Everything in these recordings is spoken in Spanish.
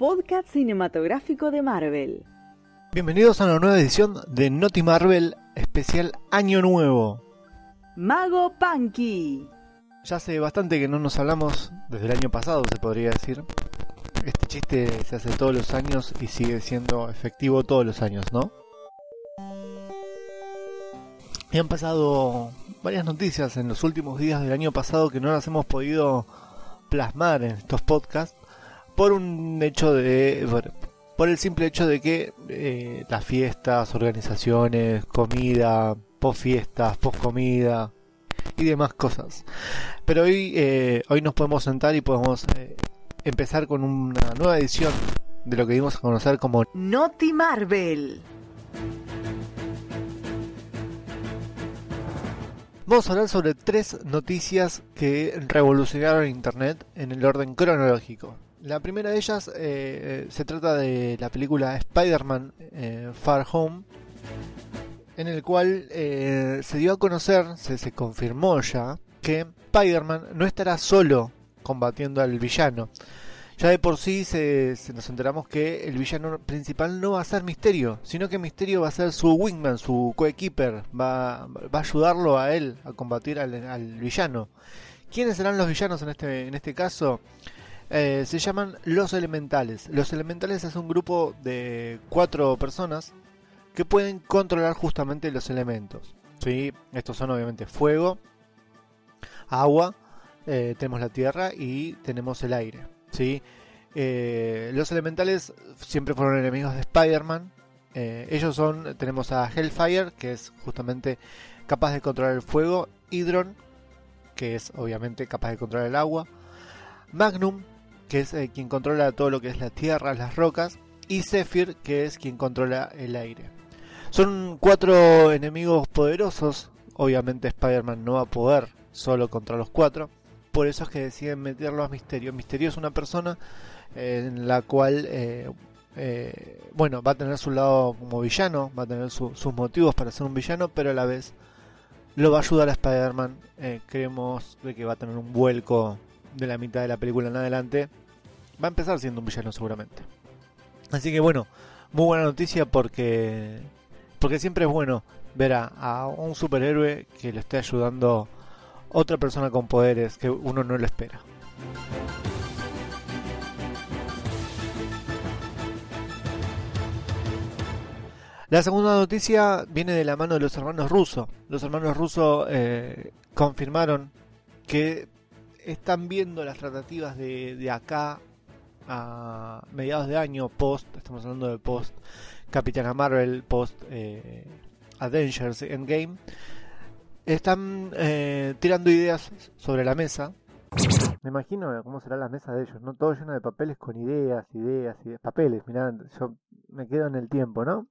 podcast cinematográfico de Marvel. Bienvenidos a una nueva edición de Noti Marvel especial Año Nuevo. Mago Punky. Ya hace bastante que no nos hablamos desde el año pasado, se podría decir. Este chiste se hace todos los años y sigue siendo efectivo todos los años, ¿no? Y han pasado varias noticias en los últimos días del año pasado que no las hemos podido plasmar en estos podcasts por un hecho de por el simple hecho de que eh, las fiestas, organizaciones, comida, post fiestas, post comida y demás cosas. Pero hoy eh, hoy nos podemos sentar y podemos eh, empezar con una nueva edición de lo que dimos a conocer como Noti Marvel. Vamos a hablar sobre tres noticias que revolucionaron Internet en el orden cronológico. La primera de ellas eh, eh, se trata de la película Spider-Man eh, Far Home, en el cual se dio a conocer, se, se confirmó ya, que Spider-Man no estará solo combatiendo al villano, ya de por sí se, nos enteramos que el villano principal no va a ser Misterio, sino que Misterio va a ser su wingman, su coequiper, va, va a ayudarlo a él a combatir al, villano. ¿Quiénes serán los villanos en este, en este caso? Eh, se llaman los elementales. Los elementales es un grupo de cuatro personas que pueden controlar justamente los elementos. ¿sí? Estos son obviamente fuego, agua, eh, tenemos la tierra y tenemos el aire. ¿sí? Eh, los elementales siempre fueron enemigos de Spider-Man. Ellos son, tenemos a Hellfire, que es justamente capaz de controlar el fuego, Hydron, que es obviamente capaz de controlar el agua, Magnum, que es eh, quien controla todo lo que es la tierra, las rocas, y Zephyr, que es quien controla el aire. Son cuatro enemigos poderosos, obviamente Spider-Man no va a poder solo contra los cuatro, por eso es que deciden meterlo a Misterio. Misterio es una persona eh, en la cual, eh, bueno, va a tener su lado como villano, va a tener sus motivos para ser un villano, pero a la vez lo va a ayudar a Spider-Man. creemos de que va a tener un vuelco de la mitad de la película en adelante. Va a empezar siendo un villano seguramente. Así que bueno, muy buena noticia porque porque siempre es bueno ver a, un superhéroe que le esté ayudando otra persona con poderes que uno no lo espera. La segunda noticia viene de la mano de los hermanos rusos. Los hermanos rusos eh, confirmaron que están viendo las tratativas de, acá a mediados de año, post, estamos hablando de post Capitana Marvel, post eh, Avengers Endgame, están eh, tirando ideas sobre la mesa. Me imagino cómo será la mesa de ellos, ¿no? Todo lleno de papeles con ideas, ideas, ideas, papeles, mirá, yo me quedo en el tiempo, ¿no?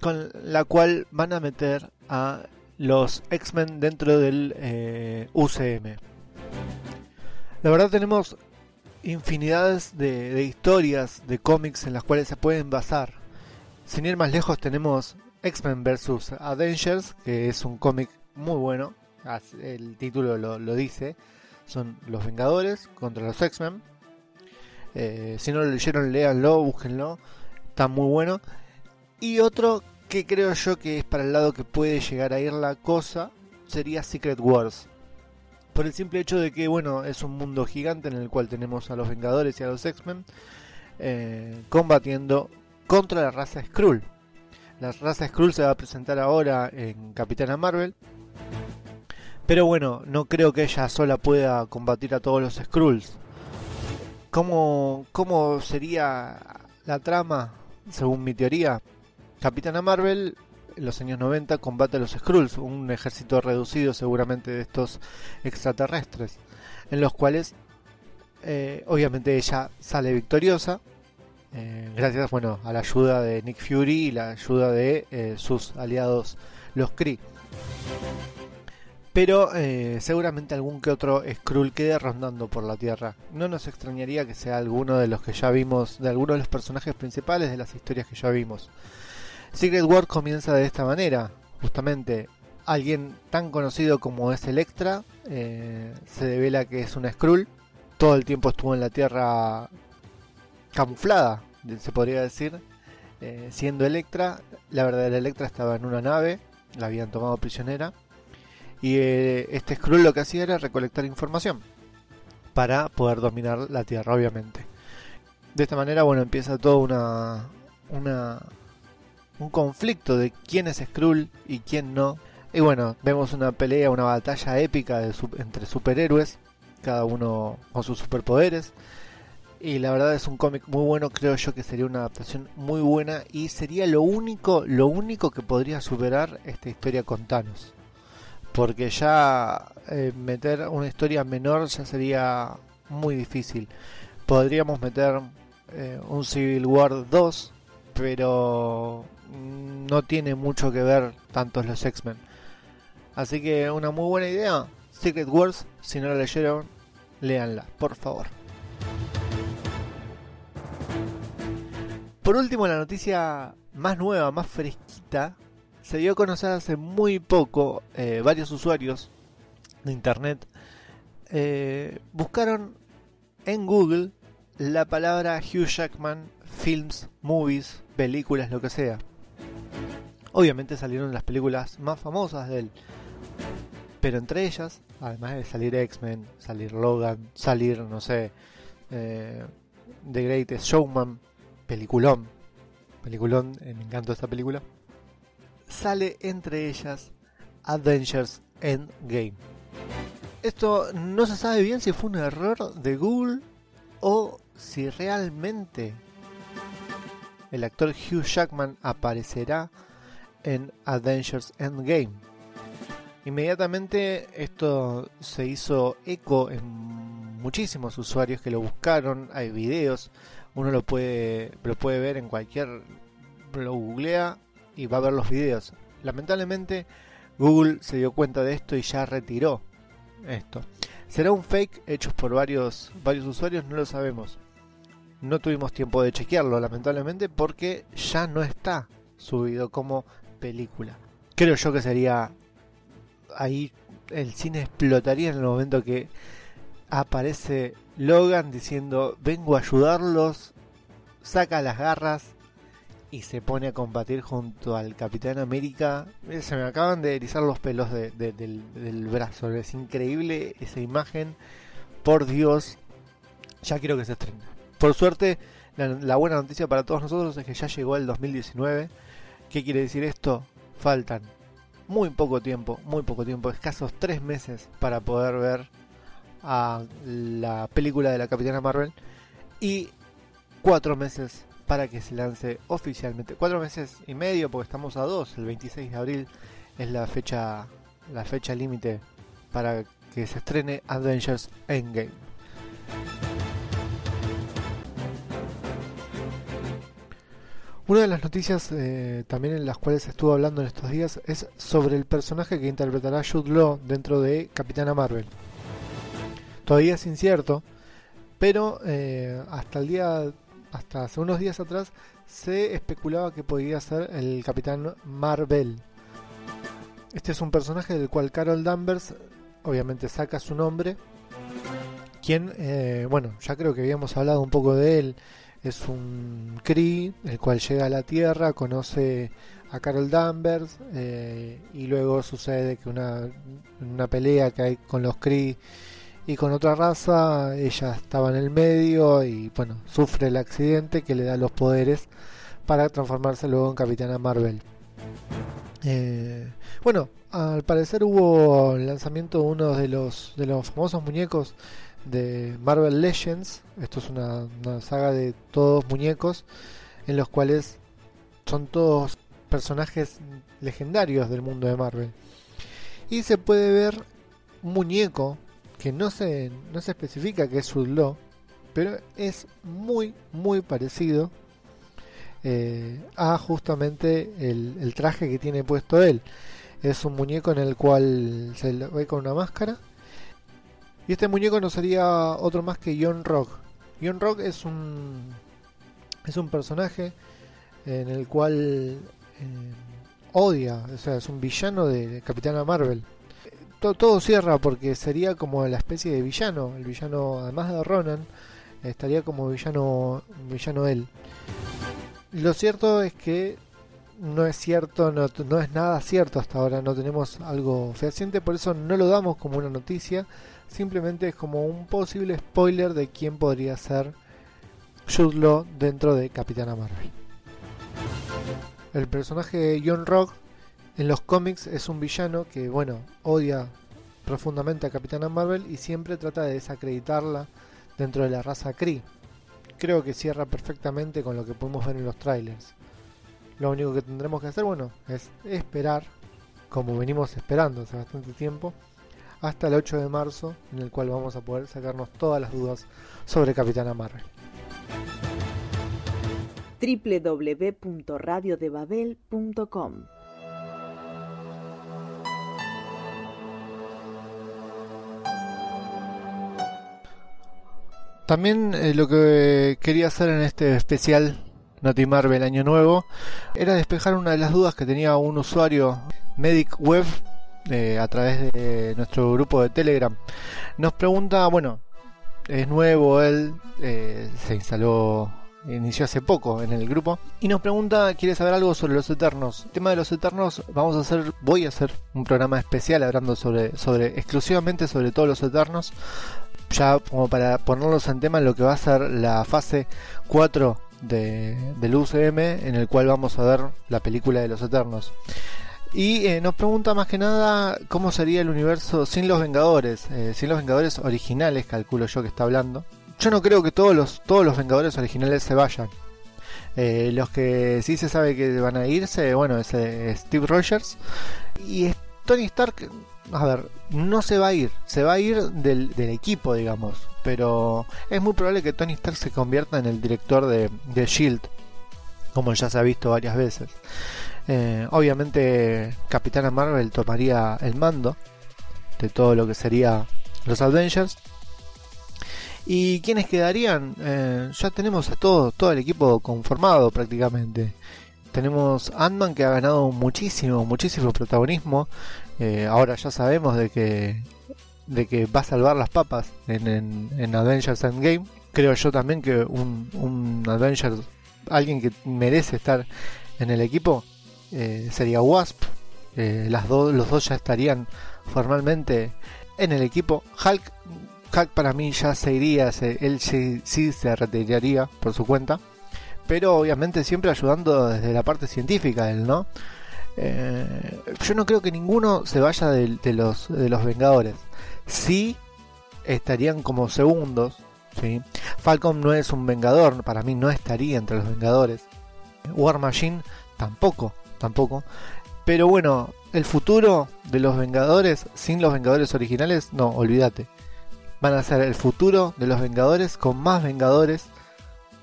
Con la cual van a meter a los X-Men dentro del eh, UCM. La verdad tenemos infinidades de, historias, de cómics en las cuales se pueden basar. Sin ir más lejos tenemos X-Men vs. Avengers, que es un cómic muy bueno, el título lo, dice, son los Vengadores contra los X-Men. Eh, si no lo leyeron, léanlo, búsquenlo, está muy bueno. Y otro que creo yo que es para el lado que puede llegar a ir la cosa, sería Secret Wars. Por el simple hecho de que, bueno, es un mundo gigante en el cual tenemos a los Vengadores y a los X-Men eh, combatiendo contra la raza Skrull. La raza Skrull se va a presentar ahora en Capitana Marvel. Pero bueno, no creo que ella sola pueda combatir a todos los Skrulls. ¿Cómo, ¿Cómo sería la trama, según mi teoría? Capitana Marvel en los años 90 combate a los Skrulls, un ejército reducido seguramente de estos extraterrestres, en los cuales eh, obviamente ella sale victoriosa eh, gracias bueno, a la ayuda de Nick Fury y la ayuda de eh, sus aliados los Kree. Pero seguramente algún que otro Skrull quede rondando por la Tierra. No nos extrañaría que sea alguno de los que ya vimos, de alguno de los personajes principales de las historias que ya vimos. Secret War comienza de esta manera, justamente alguien tan conocido como es Electra se devela que es una Skrull. Todo el tiempo estuvo en la Tierra camuflada, se podría decir, eh, siendo Electra. La verdadera Electra estaba en una nave, la habían tomado prisionera. Y eh, este Skrull lo que hacía era recolectar información para poder dominar la Tierra, obviamente. De esta manera, bueno, empieza todo una, una un conflicto de quién es Skrull y quién no. Y bueno, vemos una pelea, una batalla épica de, entre superhéroes, cada uno con sus superpoderes. Y la verdad es un cómic muy bueno, creo yo que sería una adaptación muy buena y sería lo único, lo único que podría superar esta historia con Thanos. Porque ya eh, meter una historia menor ya sería muy difícil. Podríamos meter eh, un Civil War 2, pero no tiene mucho que ver tantos los X-Men. Así que una muy buena idea. Secret Wars, si no la leyeron, léanla, por favor. Por último, la noticia más nueva, más fresquita, se dio a conocer hace muy poco. Eh, varios usuarios de internet eh, buscaron en Google la palabra Hugh Jackman, films, movies, películas, lo que sea. Obviamente salieron las películas más famosas de él. Pero entre ellas, además de salir X-Men, salir Logan, salir, no sé, eh, The Greatest Showman, peliculón, peliculón, eh, me encanta esta película, sale entre ellas Avengers Endgame. Esto no se sabe bien si fue un error de Google o si realmente el actor Hugh Jackman aparecerá en Avengers Endgame. Inmediatamente esto se hizo eco en muchísimos usuarios que lo buscaron, hay videos, uno lo puede, lo puede ver en cualquier, lo googlea y va a ver los videos. Lamentablemente Google se dio cuenta de esto y ya retiró esto. ¿Será un fake hecho por varios, varios usuarios? No lo sabemos. No tuvimos tiempo de chequearlo, lamentablemente, porque ya no está subido como película. Creo yo que sería ahí el cine explotaría en el momento que aparece Logan diciendo vengo a ayudarlos, saca las garras y se pone a combatir junto al Capitán América. Se me acaban de erizar los pelos del, del, brazo, es increíble esa imagen. Por Dios, ya quiero que se estrene. Por suerte, la buena noticia para todos nosotros es que ya llegó el 2019. ¿Qué quiere decir esto? Faltan muy poco tiempo, muy poco tiempo, escasos tres meses para poder ver a la película de la Capitana Marvel y cuatro meses para que se lance oficialmente. Cuatro meses y medio porque estamos a dos, el 26 de abril es la fecha la fecha límite para que se estrene Avengers Endgame. Una de las noticias eh, también en las cuales estuvo hablando en estos días es sobre el personaje que interpretará Jude Law dentro de Capitana Marvel. Todavía es incierto, pero eh, hasta el día, hasta hace unos días atrás, se especulaba que podía ser el Capitán Marvel. Este es un personaje del cual Carol Danvers obviamente saca su nombre. Quien, eh, bueno, ya creo que habíamos hablado un poco de él es un Kree, el cual llega a la Tierra, conoce a Carol Danvers eh, y luego sucede que una, una pelea que hay con los Kree y con otra raza, ella estaba en el medio y bueno, sufre el accidente que le da los poderes para transformarse luego en Capitana Marvel. Eh, bueno, al parecer hubo el lanzamiento de uno de los, de los famosos muñecos de Marvel Legends. Esto es una, saga de todos muñecos en los cuales son todos personajes legendarios del mundo de Marvel. Y se puede ver un muñeco que no se, no se especifica que es Sudlo, pero es muy, muy parecido eh, a justamente el, el, traje que tiene puesto él. Es un muñeco en el cual se ve con una máscara y este muñeco no sería otro más que John Rock. John Rock es un es un personaje en el cual eh, odia, o sea, es un villano de Capitana Marvel. Todo, todo, cierra porque sería como la especie de villano, el villano además de Ronan, estaría como villano, villano él. Lo cierto es que no es cierto, no, es nada cierto hasta ahora, no tenemos algo fehaciente, por eso no lo damos como una noticia, simplemente es como un posible spoiler de quién podría ser Jude dentro de Capitana Marvel. El personaje de John Rock en los cómics es un villano que, bueno, odia profundamente a Capitana Marvel y siempre trata de desacreditarla dentro de la raza Kree. Creo que cierra perfectamente con lo que podemos ver en los trailers. Lo único que tendremos que hacer, bueno, es esperar, como venimos esperando hace bastante tiempo, hasta el 8 de marzo, en el cual vamos a poder sacarnos todas las dudas sobre Capitana Marvel. www.radiodebabel.com También eh, lo que quería hacer en este especial Noti Marvel Año Nuevo era despejar una de las dudas que tenía un usuario Medic Web eh, a través de nuestro grupo de Telegram. Nos pregunta, bueno, es nuevo él, eh, se instaló inició hace poco en el grupo y nos pregunta, quiere saber algo sobre los Eternos. El tema de los Eternos, vamos a hacer, voy a hacer un programa especial hablando sobre, sobre exclusivamente sobre todos los Eternos, ya como para ponerlos en tema lo que va a ser la fase 4 de, del UCM, en el cual vamos a ver la película de los Eternos. Y eh, nos pregunta más que nada cómo sería el universo sin los Vengadores, eh, sin los Vengadores originales, calculo yo que está hablando yo no creo que todos los, todos los Vengadores originales se vayan. Eh, los que sí se sabe que van a irse, bueno, es Steve Rogers. Y Tony Stark, a ver, no se va a ir, se va a ir del, equipo, digamos. Pero es muy probable que Tony Stark se convierta en el director de, de Shield, como ya se ha visto varias veces. Eh, obviamente, Capitana Marvel tomaría el mando de todo lo que sería los Avengers. ¿Y quiénes quedarían? Eh, ya tenemos a todo, todo el equipo conformado prácticamente. Tenemos Ant-Man que ha ganado muchísimo, muchísimo protagonismo. Eh, ahora ya sabemos de que, de que va a salvar las papas en, en, Avengers Endgame. Creo yo también que un, un Avengers, alguien que merece estar en el equipo, eh, sería Wasp. las los dos ya estarían formalmente en el equipo. Hulk Hack para mí ya se iría, él sí, se retiraría por su cuenta, pero obviamente siempre ayudando desde la parte científica él, ¿no? Eh, yo no creo que ninguno se vaya de, los, de los Vengadores. Sí estarían como segundos, ¿sí? Falcon no es un Vengador, para mí no estaría entre los Vengadores. War Machine tampoco, tampoco. Pero bueno, el futuro de los Vengadores sin los Vengadores originales, no, olvídate van a ser el futuro de los Vengadores con más Vengadores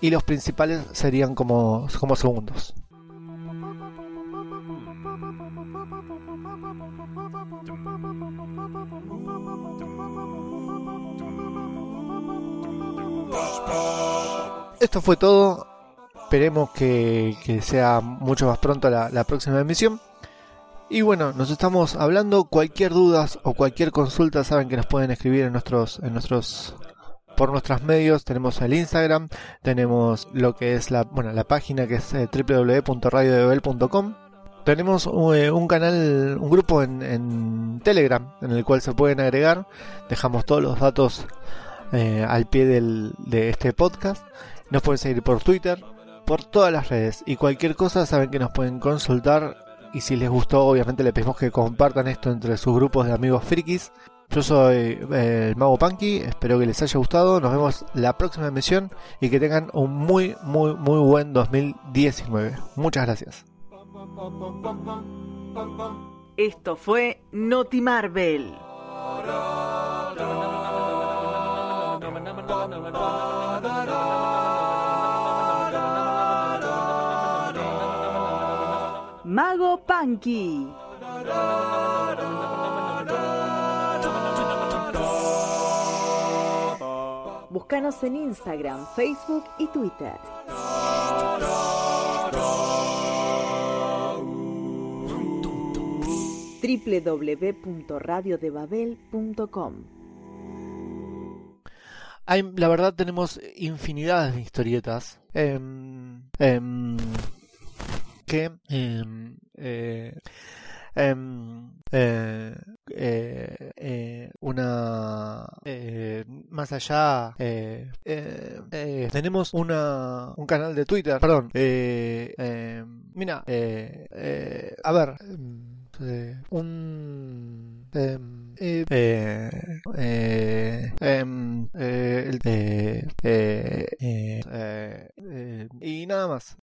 y los principales serían como, como segundos. Esto fue todo. Esperemos que, sea mucho más pronto la, próxima emisión. Y bueno, nos estamos hablando. Cualquier dudas o cualquier consulta saben que nos pueden escribir en nuestros, en nuestros, por nuestros medios. Tenemos el Instagram, tenemos lo que es la, bueno, la página que es eh, www.radiodebel.com. Tenemos eh, un canal, un grupo en, Telegram en el cual se pueden agregar. Dejamos todos los datos eh, al pie del, de este podcast. Nos pueden seguir por Twitter, por todas las redes. Y cualquier cosa saben que nos pueden consultar y si les gustó, obviamente le pedimos que compartan esto entre sus grupos de amigos frikis. Yo soy eh, el Mago Punky, espero que les haya gustado. Nos vemos la próxima emisión y que tengan un muy, muy, muy buen 2019. Muchas gracias. Esto fue Noti Marvel. Mago Punky. Búscanos en Instagram, Facebook y Twitter. www.radiodebabel.com la verdad tenemos infinidades de historietas em, em, que em, eh, em, eh, eh, eh, una eh, más allá eh, eh, eh, tenemos una un canal de Twitter perdón eh, eh, mira eh, eh, a ver em, eh, un em, eh, eh, eh, em, eh, eh, eh, eh, eh, eh, y nada más